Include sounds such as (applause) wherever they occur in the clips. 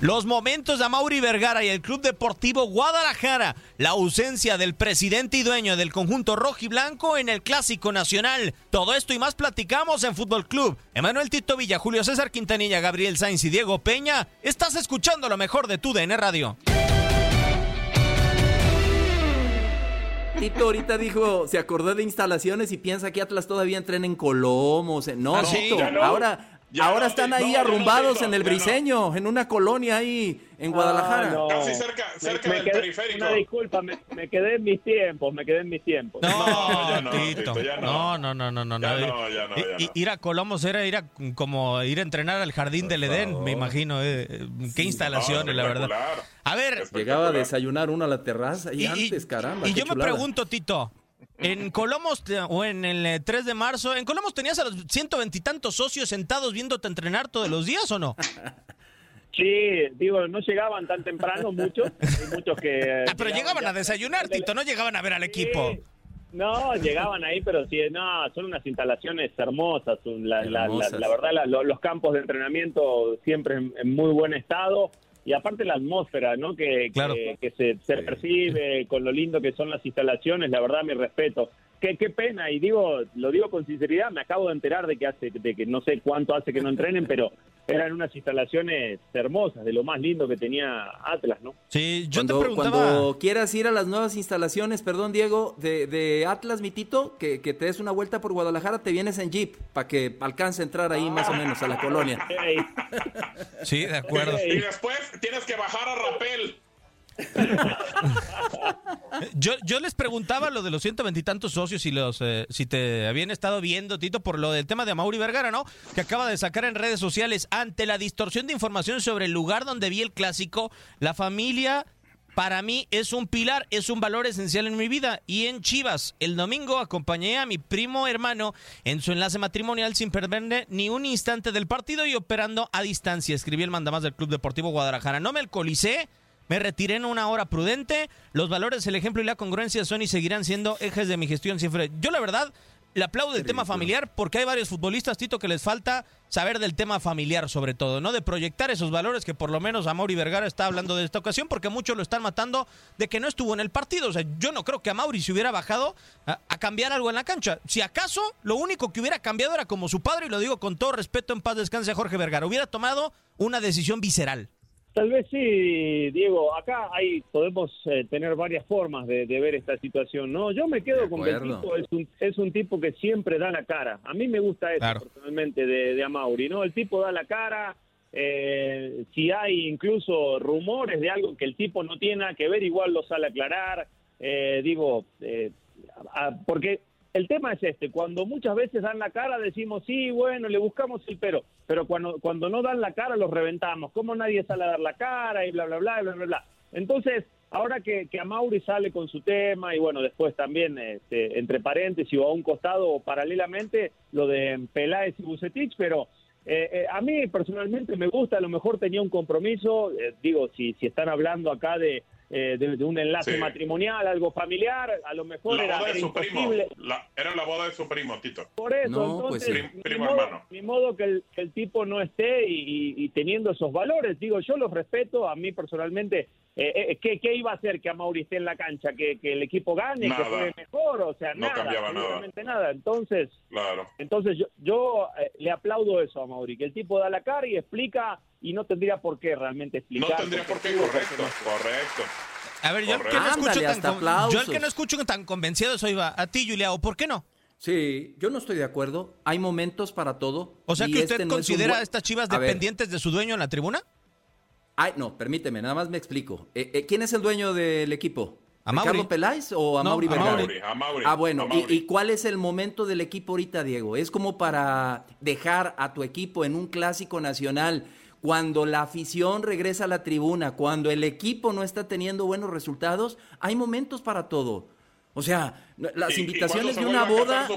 Los momentos de Mauri Vergara y el Club Deportivo Guadalajara. La ausencia del presidente y dueño del conjunto rojo y blanco en el Clásico Nacional. Todo esto y más platicamos en Fútbol Club. Emanuel Tito Villa, Julio César Quintanilla, Gabriel Sainz y Diego Peña. Estás escuchando lo mejor de tu DN Radio. Tito ahorita dijo, se acordó de instalaciones y piensa que Atlas todavía entrena en Colomos. No, Tito, ahora Ahora están ahí arrumbados en el Briseño, en una colonia ahí en Guadalajara. Casi cerca, cerca del periférico. Una disculpa, me, quedé en mis tiempos, me quedé en mis tiempos. No, no, no, no, no, no, no, no, Ir a Colomos era ir a, como ir a entrenar al Jardín del Edén, me imagino. Eh, qué instalaciones, la verdad. A ver. Llegaba a desayunar uno a la terraza y, antes, caramba. Y yo me pregunto, Tito, en Colomos o en el 3 de marzo, ¿en Colomos tenías a los ciento veintitantos socios sentados viéndote entrenar todos los días o no? Sí, digo, no llegaban tan temprano muchos, muchos que... Ah, pero llegaban a desayunar, Tito, no llegaban a ver al equipo. No, llegaban ahí, pero sí, no, son unas instalaciones hermosas. La, verdad, los campos de entrenamiento siempre en, muy buen estado y aparte la atmósfera ¿no? que, que, se, se, percibe con lo lindo que son las instalaciones, la verdad mi respeto. Qué, qué pena, y digo, lo digo con sinceridad, me acabo de enterar de que hace, de que no sé cuánto hace que no entrenen, pero eran unas instalaciones hermosas, de lo más lindo que tenía Atlas, ¿no? Sí, yo cuando, te preguntaba... Cuando quieras ir a las nuevas instalaciones, perdón Diego, de, de Atlas, mitito, que, que te des una vuelta por Guadalajara, te vienes en Jeep, para que alcance a entrar ahí más o menos a la colonia. (laughs) Sí, de acuerdo. Y después tienes que bajar a Rapel. Yo, les preguntaba lo de los ciento veintitantos socios y los eh, si te habían estado viendo, Tito, por lo del tema de Mauri Vergara, ¿no? Que acaba de sacar en redes sociales ante la distorsión de información sobre el lugar donde vi el clásico, la familia para mí es un pilar, es un valor esencial en mi vida. Y en Chivas, el domingo acompañé a mi primo hermano en su enlace matrimonial sin perderle ni un instante del partido y operando a distancia. Escribí el mandamás del Club Deportivo Guadalajara. No me alcoholicé, me retiré en una hora prudente. Los valores, el ejemplo y la congruencia son y seguirán siendo ejes de mi gestión siempre. Yo la verdad le aplaudo el tema familiar porque hay varios futbolistas, Tito, que les falta saber del tema familiar sobre todo, ¿no? De proyectar esos valores que por lo menos Mauri Vergara está hablando de esta ocasión porque muchos lo están matando de que no estuvo en el partido. O sea, yo no creo que a Mauri se hubiera bajado a, a cambiar algo en la cancha. Si acaso, lo único que hubiera cambiado era como su padre, y lo digo con todo respeto, en paz descanse Jorge Vergara, hubiera tomado una decisión visceral. Tal vez sí, Diego. Acá hay podemos eh, tener varias formas de, ver esta situación, ¿no? Yo me quedo con que el tipo es un, es un tipo que siempre da la cara. A mí me gusta eso personalmente de, de Amauri, ¿no? El tipo da la cara. Eh, si hay incluso rumores de algo que el tipo no tiene nada que ver, igual lo sale a aclarar. Eh, digo, porque el tema es este, cuando muchas veces dan la cara decimos, sí, bueno, le buscamos el pero, pero cuando, cuando no dan la cara los reventamos, ¿cómo nadie sale a dar la cara y bla, bla, bla, bla, bla, bla? Entonces, ahora que, que a Mauri sale con su tema y bueno, después también este, entre paréntesis o a un costado o paralelamente lo de Peláez y Bucetich, pero eh, eh, a mí personalmente me gusta, a lo mejor tenía un compromiso, eh, digo, si, si están hablando acá de, eh, de, un enlace matrimonial, algo familiar, a lo mejor era, imposible. era la boda de su primo, Tito. Por eso, pues entonces, primo, modo, Ni modo que el, que el tipo no esté y, teniendo esos valores. Digo, yo los respeto, a mí personalmente, eh, eh, ¿qué, ¿qué, iba a hacer que a Mauri esté en la cancha? ¿Que, que el equipo gane, que juegue mejor? O sea, no nada, cambiaba nada. nada. Entonces, claro. entonces yo, yo le aplaudo eso a Mauri, que el tipo da la cara y explica y no tendría por qué realmente explicar. No tendría por qué, correcto, correcto. A ver, yo el que no escucho tan, yo el que no escucho tan convencido soy a ti, Juliao, ¿por qué no? Sí, yo no estoy de acuerdo. Hay momentos para todo. O sea que usted este considera a estas chivas dependientes de su dueño en la tribuna? Ay, no, permíteme, nada más me explico. Eh, eh, ¿Quién es el dueño del equipo? ¿A Mauri. Peláez o a Mauri A Ah, bueno, ¿Y, cuál es el momento del equipo ahorita, Diego? ¿Es como para dejar a tu equipo en un clásico nacional cuando la afición regresa a la tribuna, cuando el equipo no está teniendo buenos resultados, hay momentos para todo. O sea, las invitaciones de una boda.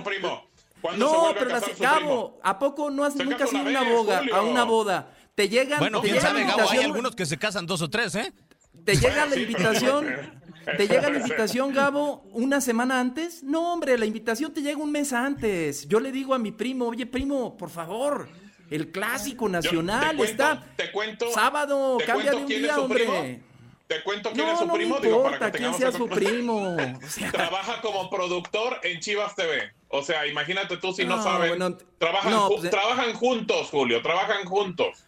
No, pero las Gabo, ¿a poco no has nunca sido una boda, a una boda? Te llegan, bueno, quién sabe, Gabo, hay algunos que se casan dos o tres, ¿eh? Te llega la invitación, te llega la invitación, Gabo, una semana antes. No, hombre, la invitación te llega un mes antes. Yo le digo a mi primo, oye, primo, por favor, El clásico nacional te está. Te cuento. Sábado, cambia de un día, hombre. Te cuento quién es su no primo, digo, importa para que quién sea su primo. (laughs) O sea, Trabaja como productor en Chivas TV. O sea, imagínate tú si no, No, sabes. bueno, trabajan, no, ju- pues, trabajan juntos, Julio, trabajan juntos.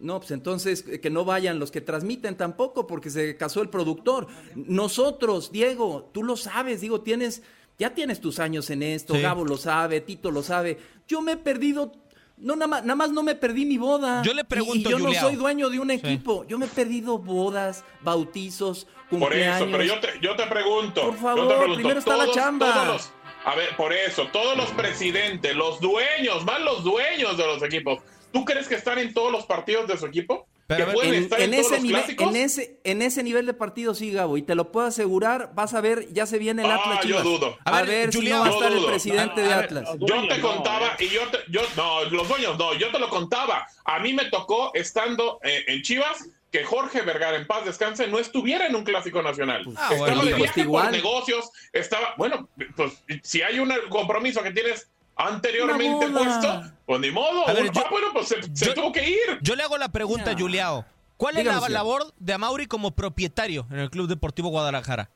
No, pues entonces eh, que no vayan los que transmiten tampoco, porque se casó el productor. Nosotros, Diego, tú lo sabes, digo, tienes, ya tienes tus años en esto, Sí. Gabo lo sabe, Tito lo sabe. Yo me he perdido, no nada más, nada más no me perdí mi boda. Yo le Y- pregunto, y yo Juliao. no soy dueño de un equipo. Yo me he perdido bodas, bautizos, Por cumpleaños. eso, pero yo te, yo te pregunto. Por yo favor, te pregunto, primero está la chamba. todos los- a ver, por eso, todos los presidentes, los dueños, más los dueños de los equipos, ¿tú crees que están en todos los partidos de su equipo? Pero ¿Que pueden En, estar en, en todos ese los nivel, clásicos? en, ese, en ese nivel de partido sí, Gabo, y te lo puedo asegurar, vas a ver, ya se viene el Ah, Atlas yo Chivas. dudo. A, A ver, si Julián, no va a yo estar el presidente de ver, Atlas. Yo te contaba, y yo, te- yo, no, los dueños no, yo te lo contaba. A mí me tocó estando eh, en Chivas que Jorge Vergara, en paz descanse, no estuviera en un clásico nacional. Ah, estaba bueno, de pues viaje igual. por negocios, estaba, bueno, pues si hay un compromiso que tienes anteriormente puesto, pues ni modo. A ver, ah, bueno, pues se, se yo- tuvo que ir. Yo le hago la pregunta, Ya. Juliao. ¿Cuál es Dígame, la señor. labor de Amauri como propietario en el Club Deportivo Guadalajara?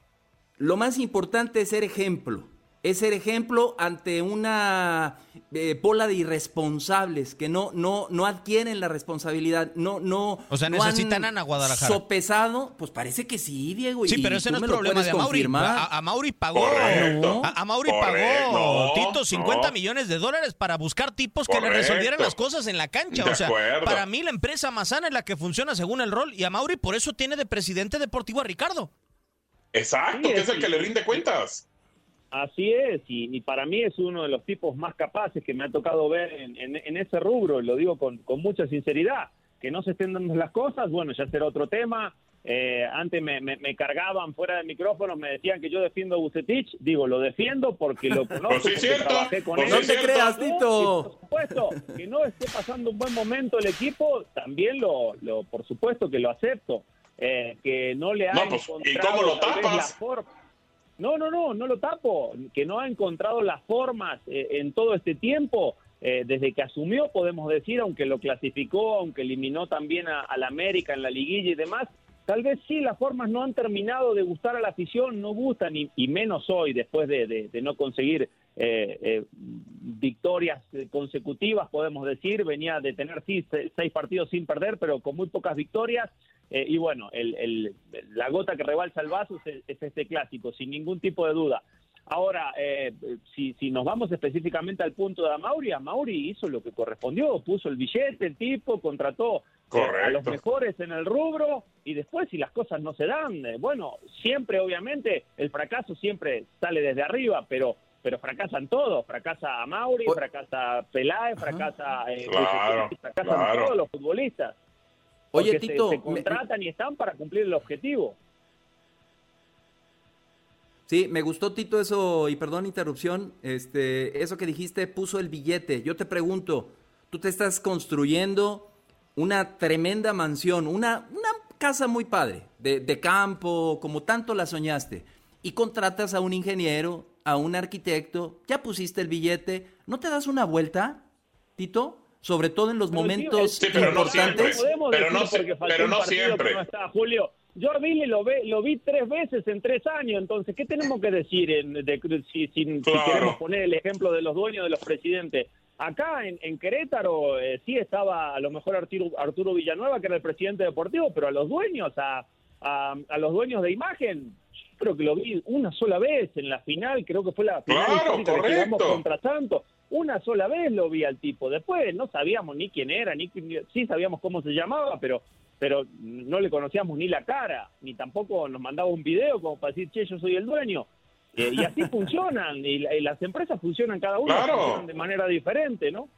Lo más importante es ser ejemplo. Es ser ejemplo ante una eh, bola de irresponsables que no, no, no adquieren la responsabilidad, no, no. O sea, no han necesitan a Guadalajara. Sopesado, pues parece que sí, Diego. Sí, y pero ese no es problema de Amauri. confirmar. A, Amauri pagó. Correcto. A, Amauri Correcto. pagó, No, Tito, 50 no. millones de dólares para buscar tipos que le resolvieran las cosas en la cancha. De o sea, acuerdo. para mí la empresa Mazana es la que funciona según el rol y Amauri por eso tiene de presidente deportivo a Ricardo. Exacto, Sí, que es el sí. que le rinde cuentas. Así es, y, y para mí es uno de los tipos más capaces que me ha tocado ver en, en- en ese rubro, lo digo con, con mucha sinceridad. Que no se estén dando las cosas, bueno, ya será otro tema. Eh, antes me, me- me cargaban fuera del micrófono, me decían que yo defiendo a Bucetich. Digo, lo defiendo porque lo (laughs) conozco, Pues sí, porque cierto. trabajé con Pues él. no te creas, Tito. por supuesto, que no esté pasando un buen momento el equipo, también lo, lo por supuesto que lo acepto. Eh, que no le ha No, pues, ¿y cómo lo tapas? la forma. No, no, no, no lo tapo. Que no ha encontrado las formas eh, en todo este tiempo. eh, desde que asumió, podemos decir, aunque lo clasificó, aunque eliminó también a, al América en la liguilla y demás, tal vez sí las formas no han terminado de gustar a la afición, no gustan, y, y menos hoy, después de, de- de no conseguir eh, eh, victorias eh, consecutivas, podemos decir, venía de tener sí, seis partidos sin perder, pero con muy pocas victorias, eh, y bueno, el- el- la gota que rebalsa el vaso es, es este clásico, sin ningún tipo de duda. Ahora, si, si nos vamos específicamente al punto de Amauri, Amauri hizo lo que correspondió, puso el billete, el tipo, contrató a los mejores en el rubro y después si las cosas no se dan, bueno, siempre obviamente el fracaso siempre sale desde arriba, pero pero fracasan todos, fracasa Amauri, O- fracasa Peláez, fracasa, eh, Claro, fracasan claro. todos los futbolistas. Oye, porque se- Tito, se, me- contratan y están para cumplir el objetivo. Sí, me gustó Tito eso, y perdón interrupción, este, eso que dijiste puso el billete. Yo te pregunto, tú te estás construyendo una tremenda mansión, una, una casa muy padre, de, de campo, como tanto la soñaste, y contratas a un ingeniero, a un arquitecto, ya pusiste el billete, ¿no te das una vuelta, Tito? Sobre todo en los Pero momentos Sí, pero no importantes. siempre. podemos Pero no pero no partido siempre. No está, Julio. Jordi lo, ve, lo vi tres veces en tres años, entonces, ¿qué tenemos que decir en, de- si, si- si Claro. queremos poner el ejemplo de los dueños de los presidentes? Acá en, en Querétaro eh, sí estaba a lo mejor Arturo, Arturo Villanueva, que era el presidente deportivo, pero a los dueños, a, a, a los dueños de imagen, yo creo que lo vi una sola vez en la final, creo que fue la final Claro, histórica que jugamos correcto. contra Santos. Una sola vez lo vi al tipo. Después no sabíamos ni quién era, ni ni- sí sabíamos cómo se llamaba, pero pero no le conocíamos ni la cara, ni tampoco nos mandaba un video como para decir, che, yo soy el dueño. Eh, y así (laughs) funcionan, y, la- y las empresas funcionan cada una Claro. de manera diferente, ¿no?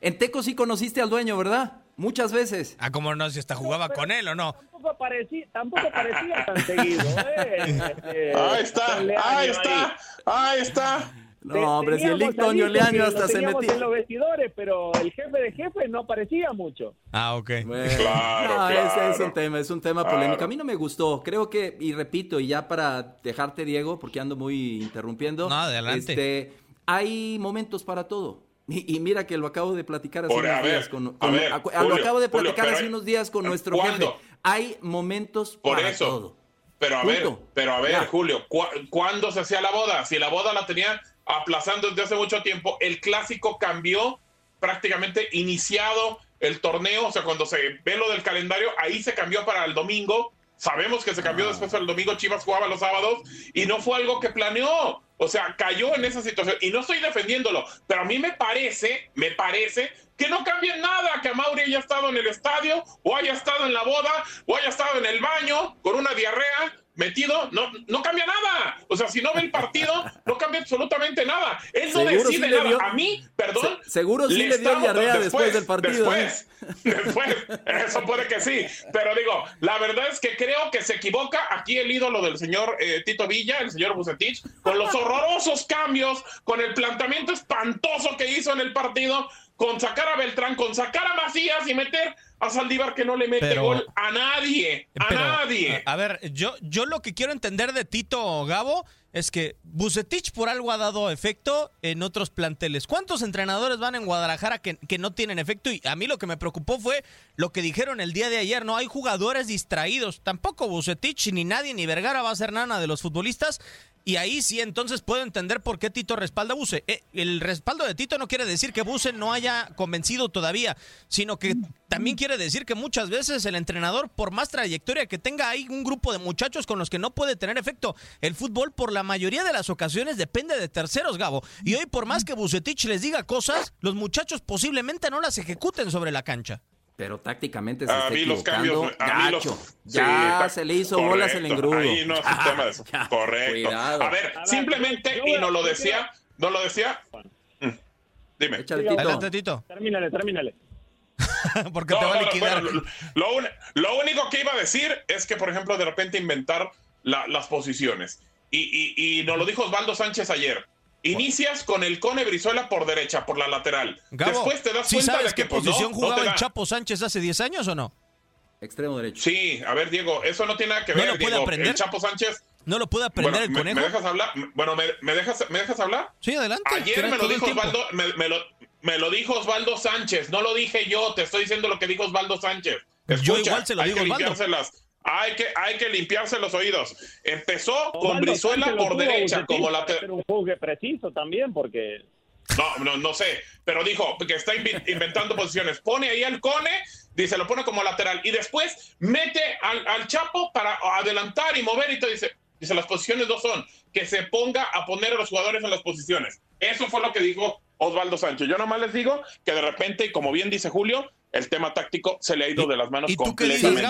En Teco sí conociste al dueño, ¿verdad? Muchas veces. Ah, como no, si hasta jugaba con él o no. Tampoco parecía, tampoco parecía tan seguido. ¿eh? (laughs) Este, Ahí está, ahí está, ahí está. No, hombre, si el Teníamos Lick Toño ahí porque Leaño lo hasta se metía. en los vestidores, pero el jefe de jefe no parecía mucho. Ah, ok. Bueno, Claro, no, ese es claro. un tema, es un tema Claro. polémico. A mí no me gustó. Creo que, y repito, y ya para dejarte, Diego, porque ando muy interrumpiendo. No, adelante. Este, hay momentos para todo. Y, mira que lo acabo de platicar hace unos días con, lo acabo de platicar hace unos días con nuestro jefe. Hay momentos Por para eso. todo. Pero a ver, pero a ver, Julio, ¿cuándo se hacía la boda? Si la boda la tenía aplazando desde hace mucho tiempo, el clásico cambió prácticamente iniciado el torneo, o sea, cuando se ve lo del calendario, ahí se cambió para el domingo. Sabemos que se cambió ah. después para el domingo, Chivas jugaba los sábados y no fue algo que planeó. O sea, cayó en esa situación. Y no estoy defendiéndolo, pero a mí me parece, me parece que no cambia nada que Mauri haya estado en el estadio, o haya estado en la boda, o haya estado en el baño con una diarrea, metido, no, no cambia nada. O sea, si no ve el partido, no cambia absolutamente nada. Él no decide nada. a mí, perdón. seguro sí le, dio diarrea después, del partido. ¿eh? (laughs) Después, eso puede que sí. Pero digo, la verdad es que creo que se equivoca aquí el ídolo del señor eh, Tito Villa, el señor Bucetich, con los horrorosos cambios, con el planteamiento espantoso que hizo en el partido, con sacar a Beltrán, con sacar a Macías y meter a Saldívar que no le mete gol a nadie, a nadie. A, ver, yo, yo lo que quiero entender de Tito Gabo es que Bucetich por algo ha dado efecto en otros planteles. ¿Cuántos entrenadores van en Guadalajara que, que, no tienen efecto? Y a mí lo que me preocupó fue lo que dijeron el día de ayer, ¿no? Hay jugadores distraídos. Tampoco Bucetich ni nadie ni Vergara va a ser nada de los futbolistas y ahí sí, entonces puedo entender por qué Tito respalda a Buse. Eh, el respaldo de Tito no quiere decir que Buse no haya convencido todavía, sino que también quiere decir que muchas veces el entrenador, por más trayectoria que tenga, hay un grupo de muchachos con los que no puede tener efecto. El fútbol, por la mayoría de las ocasiones, depende de terceros, Gabo. Y hoy, por más que Bucetich les diga cosas, los muchachos posiblemente no las ejecuten sobre la cancha pero tácticamente se está equivocando. (laughs) ya se le hizo bolas el engrudo. Ahí no es tema de eso. correcto. A ver, simplemente, y no lo decía, no lo decía. Dime. Échale, Tito. Adelante, Tito. Termínale, termínale. (laughs) Porque te va a liquidar. lo, único que iba a decir es que, por ejemplo, de repente inventar las posiciones. Y, y, y nos lo dijo Osvaldo Sánchez ayer. Inicias con el Cone Brizuela por derecha, por la lateral. Después te das cuenta sabes de que qué pues, posición jugaba el Chapo Sánchez hace 10 años o no? Extremo derecho. Sí, a ver, Diego, eso no tiene nada que ver. ¿No lo puede aprender? El Chapo Sánchez. ¿No lo puede aprender el conejo? Me, dejas hablar? Bueno, ¿me, dejas, ¿me dejas hablar? Sí, adelante. Ayer me lo, dijo Osvaldo, me, lo, me lo dijo Osvaldo Sánchez, no lo dije yo, te estoy diciendo lo que dijo Osvaldo Sánchez. Escucha, yo igual se lo digo Osvaldo. Hay que, hay que limpiarse los oídos. Empezó con Brizuela por derecha, como la. Un juego preciso también, porque. No, no, no sé, pero dijo que está inventando posiciones. Pone ahí al Cone, dice, lo pone como lateral y después mete al, al Chapo para adelantar y mover y te dice, dice, las posiciones dos son que se ponga a poner a los jugadores en las posiciones. Eso fue lo que dijo Osvaldo Sánchez. Yo nomás les digo que de repente, como bien dice Julio, el tema táctico se le ha ido de las manos completamente.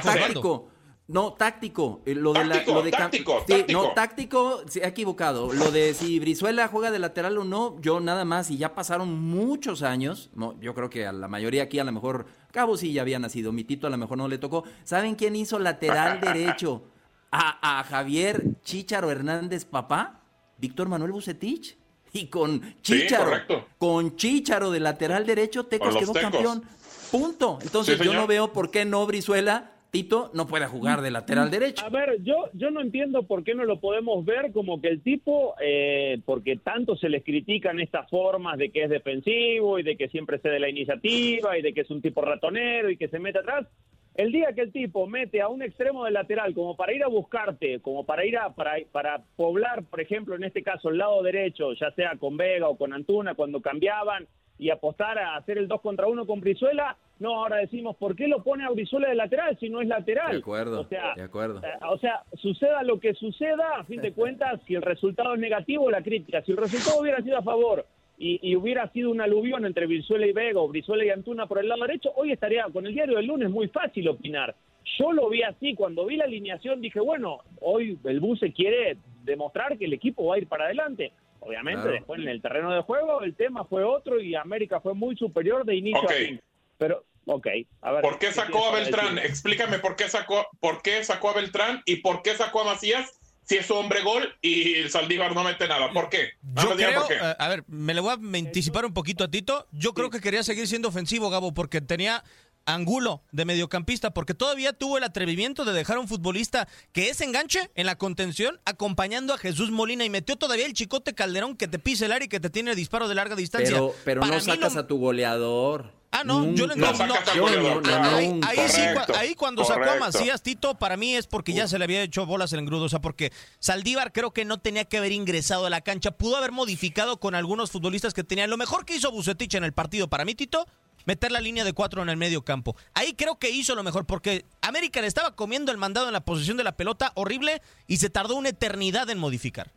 táctico, no, táctico. Lo de táctico, lo de táctico, No, táctico, se ha equivocado. Lo de si Brizuela juega de lateral o no, yo nada más, y ya pasaron muchos años, no, yo creo que a la mayoría aquí a lo mejor, Cabo sí ya había nacido, mi Tito a lo mejor no le tocó. ¿Saben quién hizo lateral (laughs) derecho a, a Javier Chicharo Hernández, papá? Víctor Manuel Bucetich. Y con Chicharo, con Chicharo de lateral derecho, Tecos quedó campeón. Punto. Entonces yo no veo por qué no Brizuela Tito no puede jugar de lateral derecho. A ver, yo, yo no entiendo por qué no lo podemos ver como que el tipo, eh, porque tanto se les critican estas formas de que es defensivo y de que siempre cede la iniciativa y de que es un tipo ratonero y que se mete atrás. El día que el tipo mete a un extremo de lateral como para ir a buscarte, como para ir a para, para poblar, por ejemplo, en este caso el lado derecho, ya sea con Vega o con Antuna cuando cambiaban y apostar a hacer el 2 contra 1 con Brizuela, no, ahora decimos, ¿por qué lo pone a Brizuela de lateral si no es lateral? De acuerdo, o sea, de acuerdo. Eh, o sea, suceda lo que suceda, a fin de (laughs) cuentas, si el resultado es negativo, la crítica. Si el resultado hubiera sido a favor y, hubiera sido una aluvión entre Brizuela y Vega o Brizuela y Antuna por el lado derecho, hoy estaría con el diario del lunes muy fácil opinar. Yo lo vi así, cuando vi la alineación dije, bueno, hoy el Buse quiere demostrar que el equipo va a ir para adelante. Obviamente, después en el terreno de juego el tema fue otro y América fue muy superior de inicio a fin. Pero, ok, a ver. ¿Por qué sacó a Beltrán? Explícame por qué sacó, por qué sacó a Beltrán y por qué sacó a Macías si es su hombre gol y el Saldívar no mete nada. ¿Por qué? Yo creo, eh, a ver, me le voy a anticipar un poquito a Tito. Yo creo que quería seguir siendo ofensivo, Gabo, porque tenía Angulo de mediocampista, porque todavía tuvo el atrevimiento de dejar a un futbolista que es enganche en la contención, acompañando a Jesús Molina y metió todavía el chicote Calderón que te pisa el área y que te tiene disparo de larga distancia. Pero, pero no sacas a tu goleador. Ah, no, yo no, no, ahí, ahí, sí, ahí cuando sacó a Macías, Tito, para mí es porque ya se le había hecho bolas el engrudo, o sea, porque Saldívar creo que no tenía que haber ingresado a la cancha, pudo haber modificado con algunos futbolistas que tenían. Lo mejor que hizo Bucetich en el partido, para mí, Tito, meter la línea de cuatro en el medio campo. Ahí creo que hizo lo mejor, porque América le estaba comiendo el mandado en la posición de la pelota horrible y se tardó una eternidad en modificar.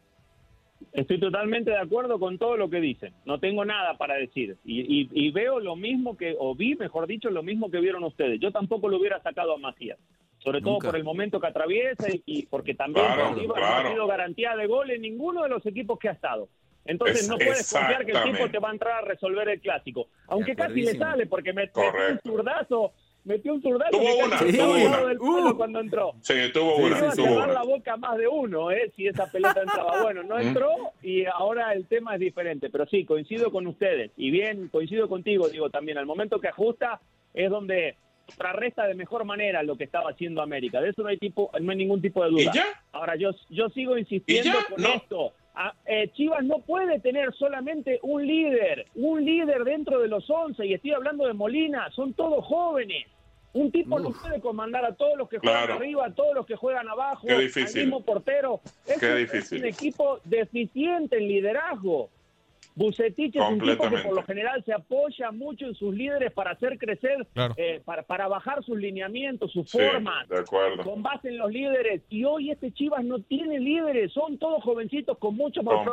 Estoy totalmente de acuerdo con todo lo que dicen. No tengo nada para decir. Y, veo lo mismo que, o vi, mejor dicho, lo mismo que vieron ustedes. Yo tampoco lo hubiera sacado a Macías. Sobre todo por el momento que atraviesa y, porque también no ha sido garantía de gol en ninguno de los equipos que ha estado. Entonces no puedes confiar que el tipo te va a entrar a resolver el clásico. Aunque casi le sale porque metió un zurdazo, metió un zurdazo tuvo una, tuvo una. Del uh. cuando entró. Sí, tuvo una. a cerrar la boca más de uno, ¿eh? si esa pelota entraba. (laughs) Bueno, no entró y ahora el tema es diferente. Pero sí, coincido con ustedes. Y bien, coincido contigo, digo también. Al momento que ajusta es donde contrarresta de mejor manera lo que estaba haciendo América. De eso no hay tipo, no hay ningún tipo de duda. Ahora yo yo sigo insistiendo con esto. Ah, eh, Chivas no puede tener solamente un líder, un líder dentro de los 11, y estoy hablando de Molina, son todos jóvenes. Un tipo no puede comandar a todos los que juegan arriba, a todos los que juegan abajo, al mismo portero. es un equipo deficiente en liderazgo. Bucetich es un tipo que por lo general se apoya mucho en sus líderes para hacer crecer, eh, para, para bajar sus lineamientos, sus formas, con base en los líderes. Y hoy este Chivas no tiene líderes, son todos jovencitos con mucho más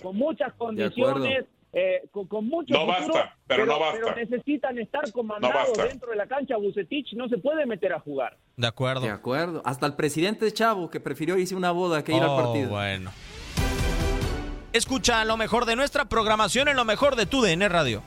con muchas condiciones. Eh, con, mucho no basta, pero, no basta. Pero necesitan estar comandados dentro de la cancha. Bucetich no se puede meter a jugar. De acuerdo. De acuerdo. Hasta el presidente de Chavo, que prefirió irse a una boda que ir al oh, partido. Bueno. Escucha lo mejor de nuestra programación en lo mejor de tu DN Radio.